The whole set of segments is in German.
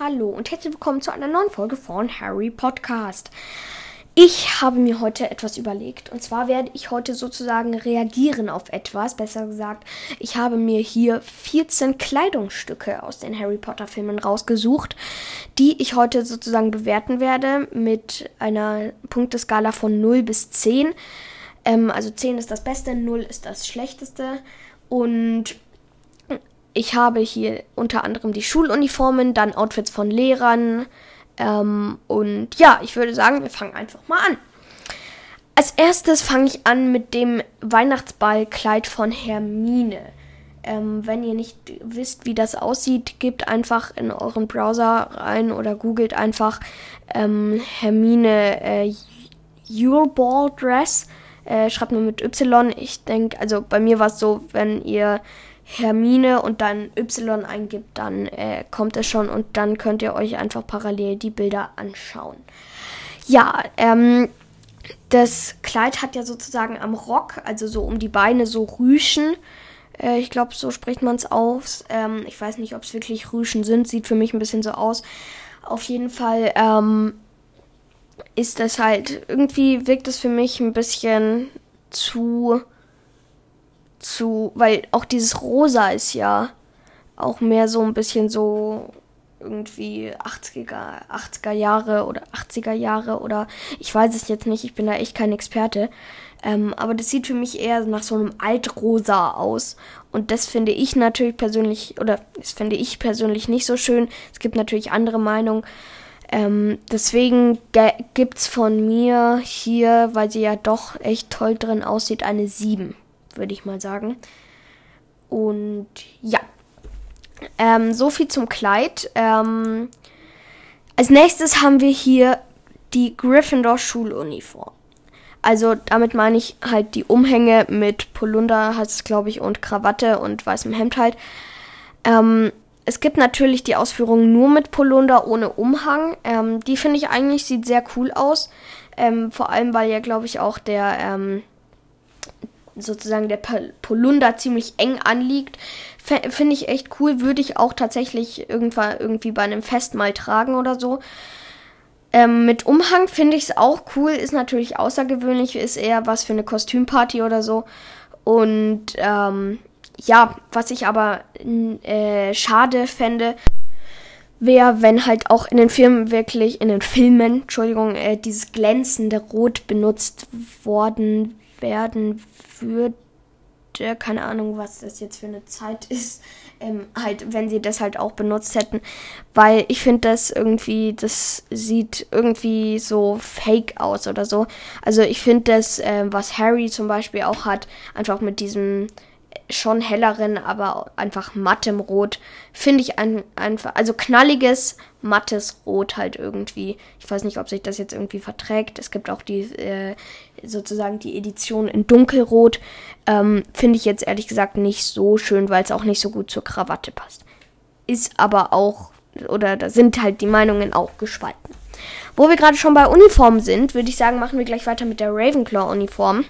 Hallo und herzlich willkommen zu einer neuen Folge von Harry Podcast. Ich habe mir heute etwas überlegt und zwar werde ich heute sozusagen reagieren auf etwas. Besser gesagt, ich habe mir hier 14 Kleidungsstücke aus den Harry Potter Filmen rausgesucht, die ich heute sozusagen bewerten werde mit einer Punkteskala von 0 bis 10. Ähm, also 10 ist das Beste, 0 ist das Schlechteste und ich habe hier unter anderem die Schuluniformen, dann Outfits von Lehrern. Ähm, und ja, ich würde sagen, wir fangen einfach mal an. Als erstes fange ich an mit dem Weihnachtsballkleid von Hermine. Ähm, wenn ihr nicht wisst, wie das aussieht, gebt einfach in euren Browser rein oder googelt einfach ähm, Hermine äh, Your Ball Dress. Äh, schreibt nur mit Y. Ich denke, also bei mir war es so, wenn ihr Hermine und dann Y eingibt, dann äh, kommt es schon und dann könnt ihr euch einfach parallel die Bilder anschauen. Ja, ähm, das Kleid hat ja sozusagen am Rock, also so um die Beine so Rüschen. Äh, ich glaube, so spricht man es aus. Ähm, ich weiß nicht, ob es wirklich Rüschen sind. Sieht für mich ein bisschen so aus. Auf jeden Fall ähm, ist das halt, irgendwie wirkt es für mich ein bisschen zu zu, weil auch dieses Rosa ist ja auch mehr so ein bisschen so irgendwie 80er, 80er Jahre oder 80er Jahre oder ich weiß es jetzt nicht, ich bin da echt kein Experte. Ähm, aber das sieht für mich eher nach so einem Altrosa aus. Und das finde ich natürlich persönlich, oder das finde ich persönlich nicht so schön. Es gibt natürlich andere Meinungen. Ähm, deswegen gibt es von mir hier, weil sie ja doch echt toll drin aussieht, eine 7 würde ich mal sagen. Und ja, ähm, so viel zum Kleid. Ähm, als nächstes haben wir hier die Gryffindor Schuluniform. Also damit meine ich halt die Umhänge mit Polunder, heißt es glaube ich, und Krawatte und weißem Hemd halt. Ähm, es gibt natürlich die Ausführung nur mit Polunder ohne Umhang. Ähm, die finde ich eigentlich sieht sehr cool aus. Ähm, vor allem, weil ja glaube ich auch der ähm, sozusagen der Polunder ziemlich eng anliegt. Finde ich echt cool. Würde ich auch tatsächlich irgendwann irgendwie bei einem Fest mal tragen oder so. Ähm, mit Umhang finde ich es auch cool. Ist natürlich außergewöhnlich. Ist eher was für eine Kostümparty oder so. Und ähm, ja, was ich aber äh, schade fände, wäre, wenn halt auch in den Filmen wirklich, in den Filmen, Entschuldigung, äh, dieses glänzende Rot benutzt worden werden würde, keine Ahnung, was das jetzt für eine Zeit ist, ähm, halt, wenn sie das halt auch benutzt hätten, weil ich finde das irgendwie, das sieht irgendwie so fake aus oder so. Also ich finde das, äh, was Harry zum Beispiel auch hat, einfach mit diesem schon helleren, aber einfach mattem Rot. Finde ich ein, einfach, also knalliges, mattes Rot halt irgendwie. Ich weiß nicht, ob sich das jetzt irgendwie verträgt. Es gibt auch die, äh, sozusagen die Edition in dunkelrot. Ähm, Finde ich jetzt ehrlich gesagt nicht so schön, weil es auch nicht so gut zur Krawatte passt. Ist aber auch, oder da sind halt die Meinungen auch gespalten. Wo wir gerade schon bei Uniformen sind, würde ich sagen, machen wir gleich weiter mit der Ravenclaw-Uniform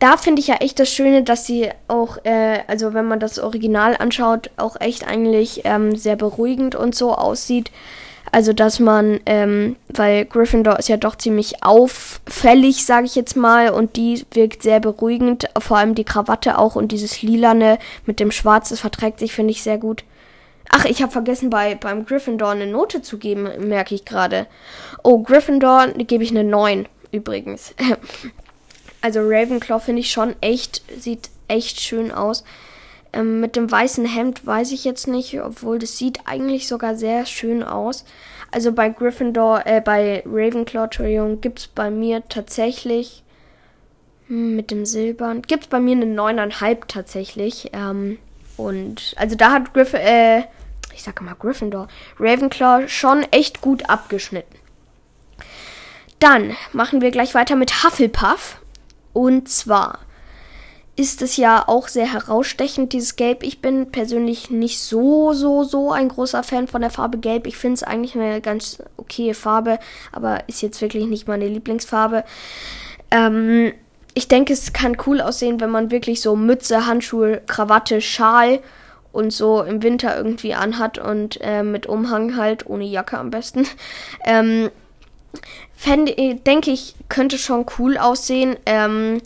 da finde ich ja echt das Schöne, dass sie auch, äh, also wenn man das Original anschaut, auch echt eigentlich ähm, sehr beruhigend und so aussieht. Also dass man, ähm, weil Gryffindor ist ja doch ziemlich auffällig, sage ich jetzt mal, und die wirkt sehr beruhigend. Vor allem die Krawatte auch und dieses Lilane mit dem Schwarz, das verträgt sich, finde ich, sehr gut. Ach, ich habe vergessen, bei, beim Gryffindor eine Note zu geben, merke ich gerade. Oh, Gryffindor gebe ich eine 9, übrigens. Also Ravenclaw finde ich schon echt, sieht echt schön aus. Ähm, mit dem weißen Hemd weiß ich jetzt nicht, obwohl das sieht eigentlich sogar sehr schön aus. Also bei Gryffindor, äh, bei Ravenclaw, Entschuldigung, gibt es bei mir tatsächlich hm, mit dem Silbern, gibt es bei mir eine 9,5 tatsächlich. Ähm, und also da hat Griff, äh, ich sage mal Gryffindor, Ravenclaw schon echt gut abgeschnitten. Dann machen wir gleich weiter mit Hufflepuff. Und zwar ist es ja auch sehr herausstechend, dieses Gelb. Ich bin persönlich nicht so, so, so ein großer Fan von der Farbe Gelb. Ich finde es eigentlich eine ganz okaye Farbe, aber ist jetzt wirklich nicht meine Lieblingsfarbe. Ähm, ich denke, es kann cool aussehen, wenn man wirklich so Mütze, Handschuhe, Krawatte, Schal und so im Winter irgendwie anhat und äh, mit Umhang halt, ohne Jacke am besten. Ähm, fände, denke ich, könnte schon cool aussehen. Ähm,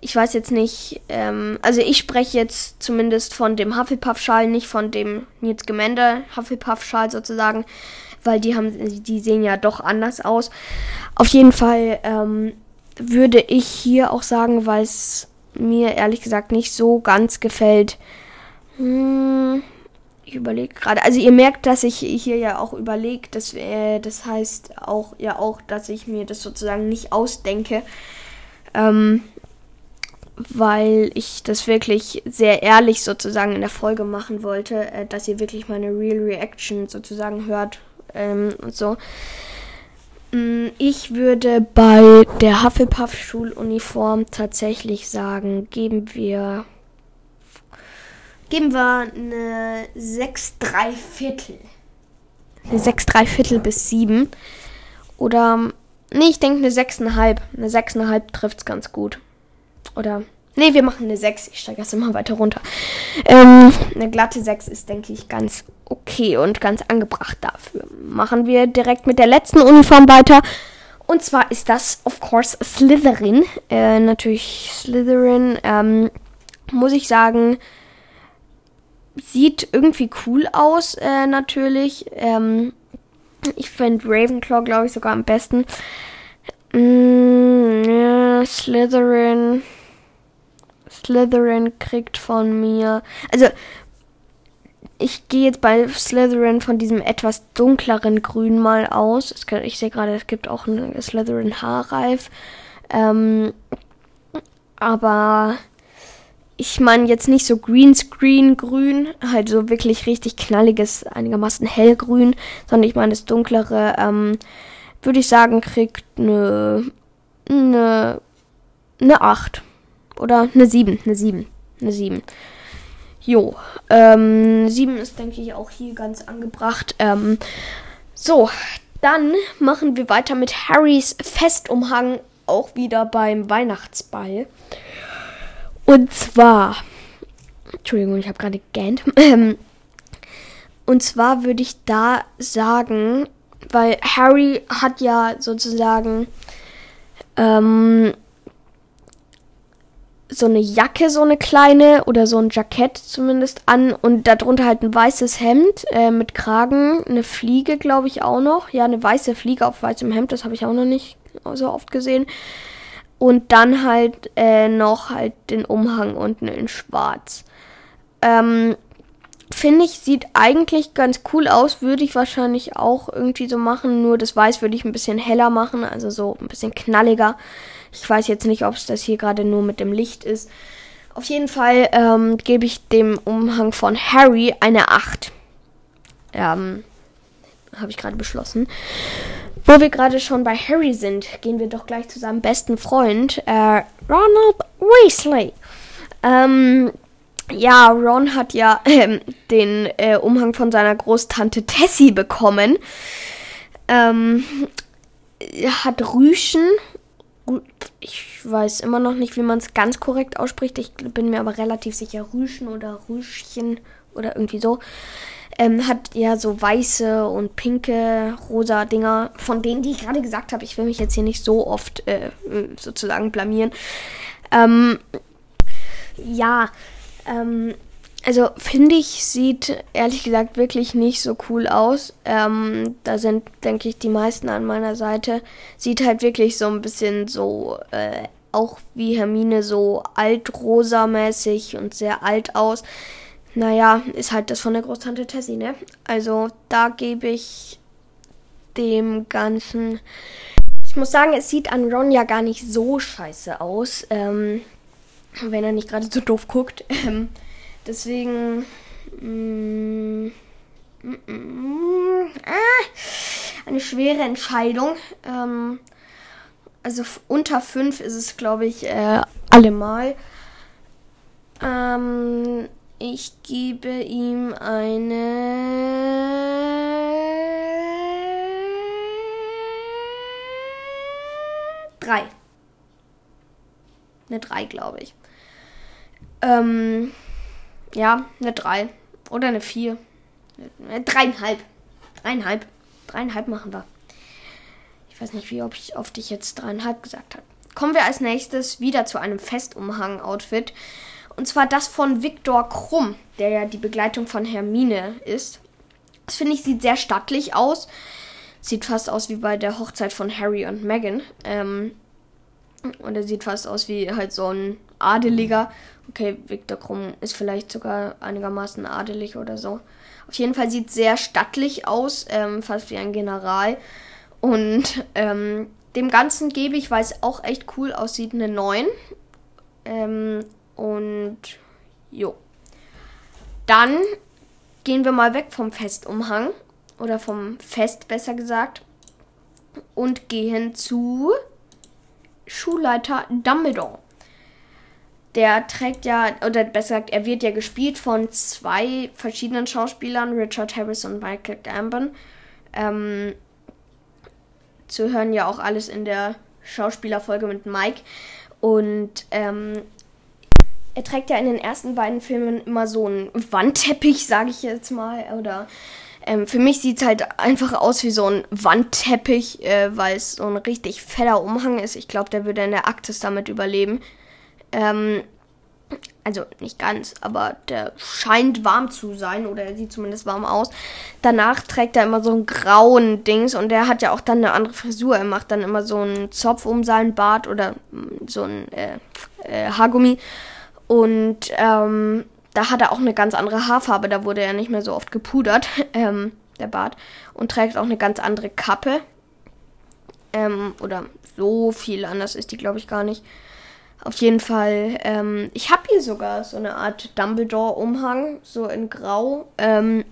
ich weiß jetzt nicht, ähm, also ich spreche jetzt zumindest von dem Hufflepuff-Schal, nicht von dem Nils Gemende Hufflepuff-Schal sozusagen, weil die haben, die sehen ja doch anders aus. Auf jeden Fall ähm, würde ich hier auch sagen, weil es mir ehrlich gesagt nicht so ganz gefällt. Hm, ich überlege gerade. Also ihr merkt, dass ich hier ja auch überlege. Das, äh, das heißt auch ja auch, dass ich mir das sozusagen nicht ausdenke. Ähm, weil ich das wirklich sehr ehrlich sozusagen in der Folge machen wollte, äh, dass ihr wirklich meine Real Reaction sozusagen hört ähm, und so. Mm, ich würde bei der Hufflepuff-Schuluniform tatsächlich sagen, geben wir geben wir eine 6 3 Viertel. Eine 6 3 Viertel bis 7. Oder, nee, ich denke eine 6,5. Eine 6,5 trifft es ganz gut. Oder, nee, wir machen eine 6. Ich steige erst immer weiter runter. Ähm, eine glatte 6 ist, denke ich, ganz okay und ganz angebracht dafür. Machen wir direkt mit der letzten Uniform weiter. Und zwar ist das, of course, Slytherin. Äh, natürlich Slytherin. Ähm, muss ich sagen, sieht irgendwie cool aus, äh, natürlich. Ähm, ich finde Ravenclaw, glaube ich, sogar am besten. Mm, ja, Slytherin. Slytherin kriegt von mir. Also, ich gehe jetzt bei Slytherin von diesem etwas dunkleren Grün mal aus. Ich sehe gerade, es gibt auch einen Slytherin Haarreif. Ähm, aber ich meine jetzt nicht so Greenscreen grün, halt so wirklich richtig knalliges, einigermaßen hellgrün, sondern ich meine das dunklere, ähm, würde ich sagen, kriegt eine, eine, eine 8. Oder eine 7, eine 7, eine 7. Jo, ähm, 7 ist, denke ich, auch hier ganz angebracht. Ähm, so, dann machen wir weiter mit Harrys Festumhang, auch wieder beim Weihnachtsball. Und zwar, Entschuldigung, ich habe gerade gegähnt. Ähm, und zwar würde ich da sagen, weil Harry hat ja sozusagen ähm, so eine Jacke, so eine kleine oder so ein Jackett zumindest an und darunter halt ein weißes Hemd äh, mit Kragen, eine Fliege, glaube ich auch noch. Ja, eine weiße Fliege auf weißem Hemd, das habe ich auch noch nicht so oft gesehen. Und dann halt äh, noch halt den Umhang unten in schwarz. Ähm, Finde ich, sieht eigentlich ganz cool aus. Würde ich wahrscheinlich auch irgendwie so machen. Nur das Weiß würde ich ein bisschen heller machen. Also so ein bisschen knalliger. Ich weiß jetzt nicht, ob es das hier gerade nur mit dem Licht ist. Auf jeden Fall ähm, gebe ich dem Umhang von Harry eine 8. Ähm, Habe ich gerade beschlossen. Wo wir gerade schon bei Harry sind, gehen wir doch gleich zu seinem besten Freund, äh, Ronald Weasley. Ähm, ja, Ron hat ja äh, den äh, Umhang von seiner Großtante Tessie bekommen. Ähm, hat Rüschen. Ich weiß immer noch nicht, wie man es ganz korrekt ausspricht. Ich bin mir aber relativ sicher, Rüschen oder Rüschchen oder irgendwie so ähm, hat ja so weiße und pinke, rosa Dinger, von denen, die ich gerade gesagt habe. Ich will mich jetzt hier nicht so oft äh, sozusagen blamieren. Ähm, ja, ähm, also finde ich, sieht ehrlich gesagt wirklich nicht so cool aus. Ähm, da sind, denke ich, die meisten an meiner Seite. Sieht halt wirklich so ein bisschen so, äh, auch wie Hermine, so altrosa-mäßig und sehr alt aus. Naja, ist halt das von der Großtante Tessie, ne? Also da gebe ich dem Ganzen. Ich muss sagen, es sieht an Ron ja gar nicht so scheiße aus. Ähm, wenn er nicht gerade so doof guckt. Ähm, deswegen. Mm, mm, mm, ah, eine schwere Entscheidung. Ähm, also unter 5 ist es, glaube ich, äh, allemal. Ähm, ich gebe ihm eine drei. Eine drei, glaube ich. Ähm, ja, eine drei. Oder eine 4. Äh, dreieinhalb. Dreieinhalb. Dreieinhalb machen wir. Ich weiß nicht, wie oft ich jetzt dreieinhalb gesagt habe. Kommen wir als nächstes wieder zu einem Festumhang-Outfit. Und zwar das von Viktor Krumm, der ja die Begleitung von Hermine ist. Das finde ich sieht sehr stattlich aus. Sieht fast aus wie bei der Hochzeit von Harry und Meghan. Ähm, und er sieht fast aus wie halt so ein Adeliger. Okay, Viktor Krumm ist vielleicht sogar einigermaßen adelig oder so. Auf jeden Fall sieht sehr stattlich aus, ähm, fast wie ein General. Und ähm, dem Ganzen gebe ich, weil es auch echt cool aussieht, eine 9. Ähm, und jo. Dann gehen wir mal weg vom Festumhang. Oder vom Fest, besser gesagt. Und gehen zu Schulleiter Dumbledore. Der trägt ja, oder besser gesagt, er wird ja gespielt von zwei verschiedenen Schauspielern, Richard Harris und Michael Gambon. Ähm, zu hören ja auch alles in der Schauspielerfolge mit Mike. Und ähm, er trägt ja in den ersten beiden Filmen immer so einen Wandteppich, sage ich jetzt mal. Oder ähm, für mich sieht es halt einfach aus wie so ein Wandteppich, äh, weil es so ein richtig fetter Umhang ist. Ich glaube, der würde in der Arktis damit überleben. Ähm, also nicht ganz, aber der scheint warm zu sein oder er sieht zumindest warm aus. Danach trägt er immer so einen grauen Dings und der hat ja auch dann eine andere Frisur. Er macht dann immer so einen Zopf um seinen Bart oder mm, so ein äh, äh, Haargummi. Und ähm, da hat er auch eine ganz andere Haarfarbe. Da wurde er nicht mehr so oft gepudert, ähm, der Bart. Und trägt auch eine ganz andere Kappe. Ähm, oder so viel anders ist die, glaube ich, gar nicht. Auf jeden Fall, ähm, ich habe hier sogar so eine Art Dumbledore-Umhang, so in Grau. Ähm,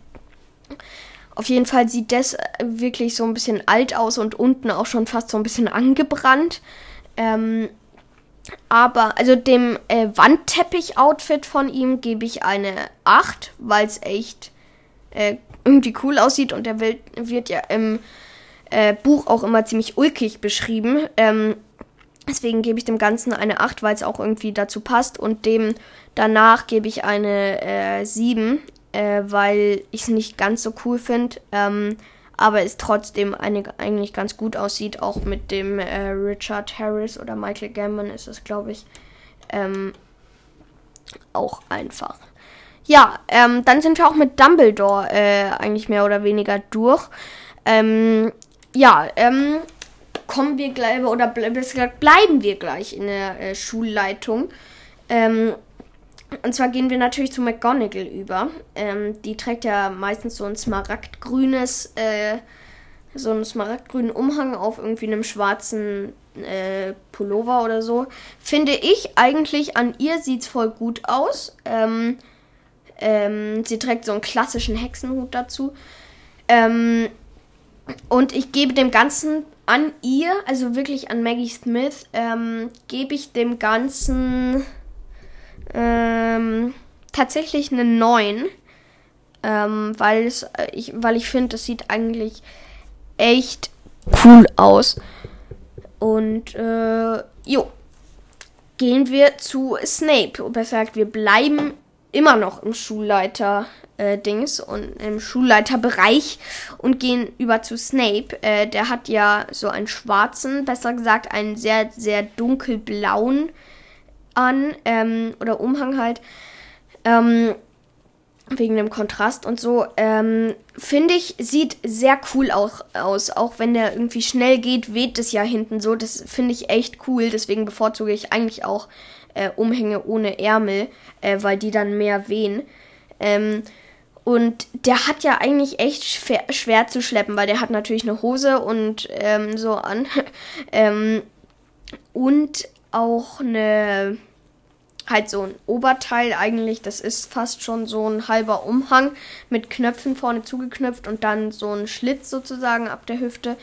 auf jeden Fall sieht das wirklich so ein bisschen alt aus und unten auch schon fast so ein bisschen angebrannt. Ähm, aber, also dem äh, Wandteppich-Outfit von ihm gebe ich eine 8, weil es echt äh, irgendwie cool aussieht und der wird, wird ja im äh, Buch auch immer ziemlich ulkig beschrieben. Ähm, Deswegen gebe ich dem Ganzen eine 8, weil es auch irgendwie dazu passt. Und dem danach gebe ich eine äh, 7, äh, weil ich es nicht ganz so cool finde. Ähm, aber es trotzdem eine, eigentlich ganz gut aussieht. Auch mit dem äh, Richard Harris oder Michael Gambon ist es, glaube ich, ähm, auch einfach. Ja, ähm, dann sind wir auch mit Dumbledore äh, eigentlich mehr oder weniger durch. Ähm, ja, ähm, kommen wir gleich, oder besser bleiben wir gleich in der äh, Schulleitung. Ähm, und zwar gehen wir natürlich zu McGonagall über. Ähm, die trägt ja meistens so ein smaragdgrünes, äh, so einen smaragdgrünen Umhang auf irgendwie einem schwarzen äh, Pullover oder so. Finde ich eigentlich an ihr sieht's voll gut aus. Ähm, ähm, sie trägt so einen klassischen Hexenhut dazu. Ähm, und ich gebe dem Ganzen an ihr, also wirklich an Maggie Smith, ähm, gebe ich dem Ganzen ähm, tatsächlich eine 9. Ähm, weil, es, äh, ich, weil ich finde, das sieht eigentlich echt cool aus. Und äh, jo, gehen wir zu Snape. Besser gesagt, wir bleiben immer noch im Schulleiter äh, und im Schulleiterbereich und gehen über zu Snape. Äh, der hat ja so einen schwarzen, besser gesagt einen sehr, sehr dunkelblauen an ähm, oder Umhang halt. Ähm, wegen dem Kontrast und so. Ähm, Finde ich, sieht sehr cool auch, aus. Auch wenn der irgendwie schnell geht, weht es ja hinten so. Das finde ich echt cool. Deswegen bevorzuge ich eigentlich auch äh, Umhänge ohne Ärmel, äh, weil die dann mehr wehen. Ähm, und der hat ja eigentlich echt schwer, schwer, zu schleppen, weil der hat natürlich eine Hose und ähm, so an. ähm, und auch eine, halt so ein Oberteil eigentlich. Das ist fast schon so ein halber Umhang mit Knöpfen vorne zugeknöpft und dann so ein Schlitz sozusagen ab der Hüfte.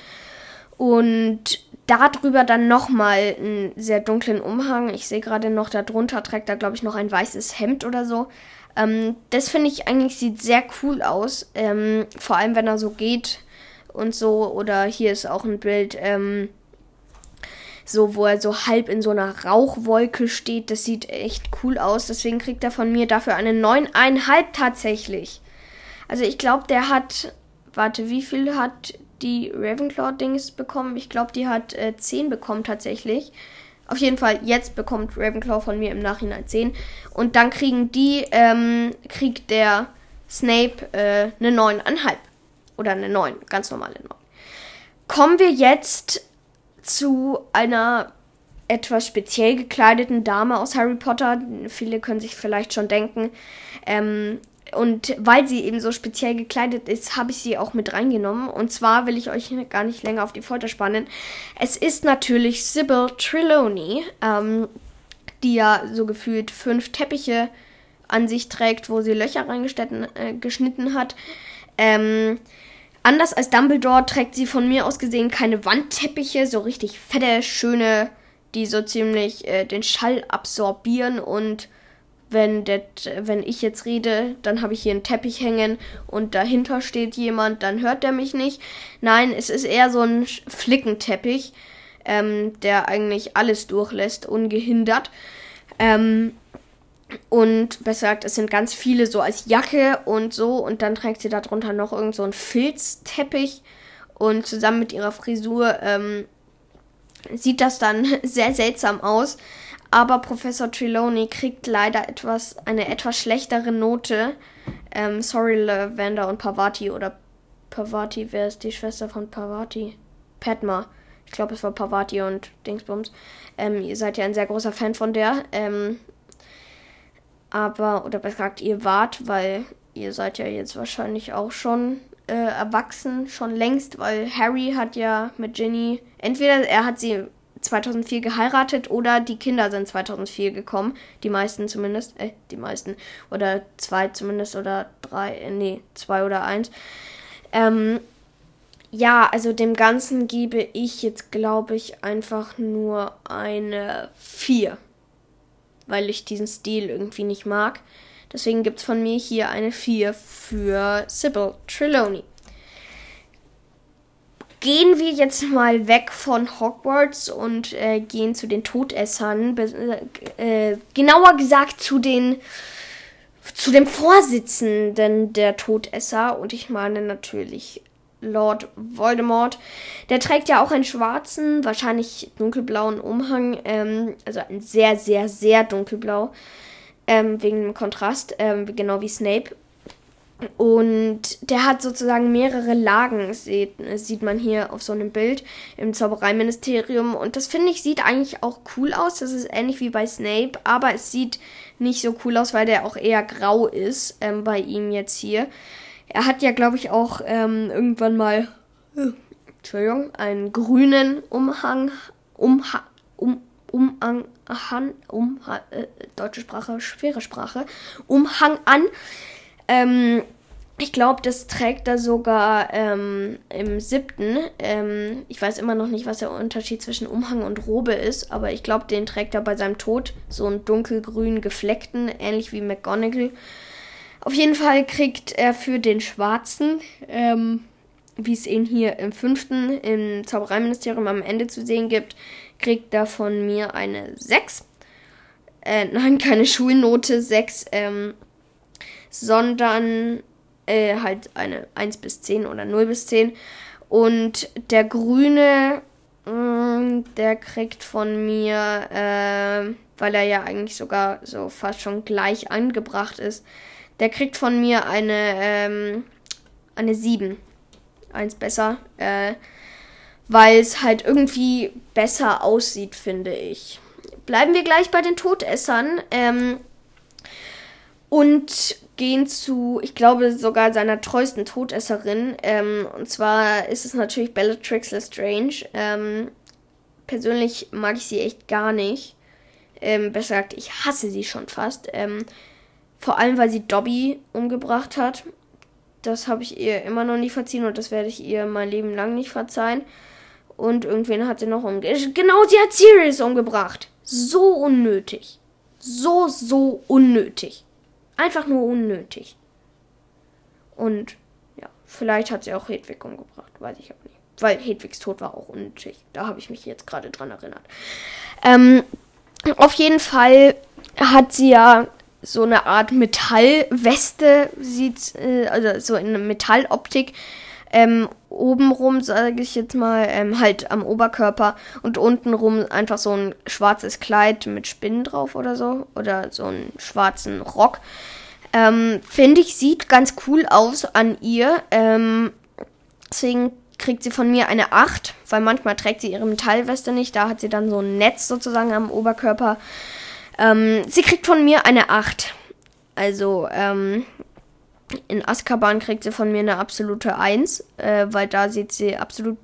Und darüber dann nochmal einen sehr dunklen Umhang. Ich sehe gerade noch, darunter trägt er, glaube ich, noch ein weißes Hemd oder so. Ähm, das finde ich eigentlich sieht sehr cool aus. Ähm, vor allem, wenn er so geht und so. Oder hier ist auch ein Bild, ähm, so wo er so halb in so einer Rauchwolke steht. Das sieht echt cool aus. Deswegen kriegt er von mir dafür eine 9,5 tatsächlich. Also ich glaube, der hat, warte, wie viel hat die Ravenclaw-Dings bekommen? Ich glaube, die hat äh, 10 bekommen tatsächlich. Auf jeden Fall, jetzt bekommt Ravenclaw von mir im Nachhinein 10. Und dann kriegen die, ähm, kriegt der Snape äh, eine 9,5. Oder eine 9, ganz normale 9. Kommen wir jetzt zu einer etwas speziell gekleideten Dame aus Harry Potter. Viele können sich vielleicht schon denken. Ähm, und weil sie eben so speziell gekleidet ist, habe ich sie auch mit reingenommen. Und zwar will ich euch gar nicht länger auf die Folter spannen. Es ist natürlich Sybil Trelawney, ähm, die ja so gefühlt fünf Teppiche an sich trägt, wo sie Löcher reingeschnitten äh, hat. Ähm, anders als Dumbledore trägt sie von mir aus gesehen keine Wandteppiche, so richtig fette, schöne, die so ziemlich äh, den Schall absorbieren und wenn, det, wenn ich jetzt rede, dann habe ich hier einen Teppich hängen und dahinter steht jemand, dann hört der mich nicht. Nein, es ist eher so ein Flickenteppich, ähm, der eigentlich alles durchlässt, ungehindert. Ähm, und besser gesagt, es sind ganz viele so als Jacke und so. Und dann trägt sie darunter noch irgend so Filzteppich. Und zusammen mit ihrer Frisur ähm, sieht das dann sehr seltsam aus aber Professor Trelawney kriegt leider etwas, eine etwas schlechtere Note. Ähm, sorry, Lavender und Pavati oder Pavati, wer ist die Schwester von Pavati? Padma. Ich glaube, es war Pavati und Dingsbums. Ähm, ihr seid ja ein sehr großer Fan von der. Ähm, aber, oder besser ihr wart, weil ihr seid ja jetzt wahrscheinlich auch schon äh, erwachsen, schon längst, weil Harry hat ja mit Ginny, entweder er hat sie 2004 geheiratet oder die Kinder sind 2004 gekommen. Die meisten zumindest. Äh, die meisten. Oder zwei zumindest oder drei. Äh, nee, zwei oder eins. Ähm, ja, also dem Ganzen gebe ich jetzt, glaube ich, einfach nur eine 4. Weil ich diesen Stil irgendwie nicht mag. Deswegen gibt es von mir hier eine 4 für Sybil Trelawney gehen wir jetzt mal weg von Hogwarts und äh, gehen zu den Todessern. Äh, genauer gesagt zu den zu dem Vorsitzenden der Todesser und ich meine natürlich Lord Voldemort. Der trägt ja auch einen schwarzen, wahrscheinlich dunkelblauen Umhang, ähm, also ein sehr, sehr, sehr dunkelblau, ähm, wegen dem Kontrast, ähm, genau wie Snape. Und der hat sozusagen mehrere Lagen, sieht, sieht man hier auf so einem Bild im Zaubereiministerium. Und das finde ich sieht eigentlich auch cool aus. Das ist ähnlich wie bei Snape, aber es sieht nicht so cool aus, weil der auch eher grau ist ähm, bei ihm jetzt hier. Er hat ja, glaube ich, auch ähm, irgendwann mal, äh, Entschuldigung, einen grünen Umhang, Umha, um, Umhang, um, äh, deutsche Sprache, schwere Sprache, Umhang an. Ähm, ich glaube, das trägt er sogar ähm, im siebten. Ähm, ich weiß immer noch nicht, was der Unterschied zwischen Umhang und Robe ist, aber ich glaube, den trägt er bei seinem Tod. So einen dunkelgrün gefleckten, ähnlich wie McGonagall. Auf jeden Fall kriegt er für den schwarzen, ähm, wie es ihn hier im fünften im Zaubereiministerium am Ende zu sehen gibt, kriegt er von mir eine 6. Äh, nein, keine Schulnote, 6. Ähm, sondern äh, halt eine 1 bis 10 oder 0 bis 10. Und der grüne, mh, mm, der kriegt von mir, äh, weil er ja eigentlich sogar so fast schon gleich angebracht ist, der kriegt von mir eine, ähm, eine 7. Eins besser. Äh, weil es halt irgendwie besser aussieht, finde ich. Bleiben wir gleich bei den Todessern. Ähm, und gehen zu, ich glaube, sogar seiner treuesten Todesserin. Ähm, und zwar ist es natürlich Bellatrix Lestrange. Ähm, persönlich mag ich sie echt gar nicht. Ähm, besser gesagt, ich hasse sie schon fast. Ähm, vor allem, weil sie Dobby umgebracht hat. Das habe ich ihr immer noch nicht verziehen und das werde ich ihr mein Leben lang nicht verzeihen. Und irgendwen hat sie noch umgebracht. Genau, sie hat Sirius umgebracht. So unnötig. So, so unnötig. Einfach nur unnötig. Und ja, vielleicht hat sie auch Hedwig umgebracht, weiß ich aber nicht. Weil Hedwigs Tod war auch unnötig. Da habe ich mich jetzt gerade dran erinnert. Ähm, auf jeden Fall hat sie ja so eine Art Metallweste sieht, äh, also so in Metalloptik. Ähm, obenrum, sage ich jetzt mal, ähm, halt am Oberkörper und untenrum einfach so ein schwarzes Kleid mit Spinnen drauf oder so. Oder so einen schwarzen Rock. Ähm, Finde ich, sieht ganz cool aus an ihr. Ähm, deswegen kriegt sie von mir eine 8, weil manchmal trägt sie ihre Metallweste nicht. Da hat sie dann so ein Netz sozusagen am Oberkörper. Ähm, sie kriegt von mir eine 8. Also, ähm, in Azkaban kriegt sie von mir eine absolute 1, äh, weil da sieht sie absolut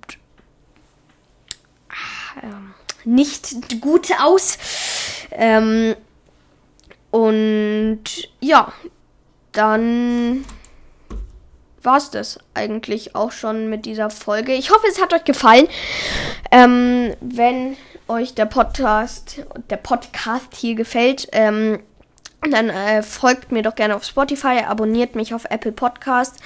äh, nicht gut aus. Ähm, und ja, dann war es das eigentlich auch schon mit dieser Folge. Ich hoffe, es hat euch gefallen. Ähm, wenn euch der Podcast, der Podcast hier gefällt, ähm, dann äh, folgt mir doch gerne auf Spotify, abonniert mich auf Apple Podcast,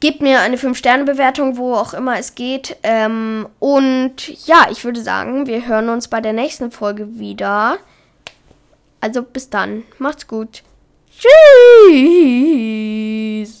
gebt mir eine 5-Sterne-Bewertung, wo auch immer es geht. Ähm, und ja, ich würde sagen, wir hören uns bei der nächsten Folge wieder. Also bis dann, macht's gut. Tschüss.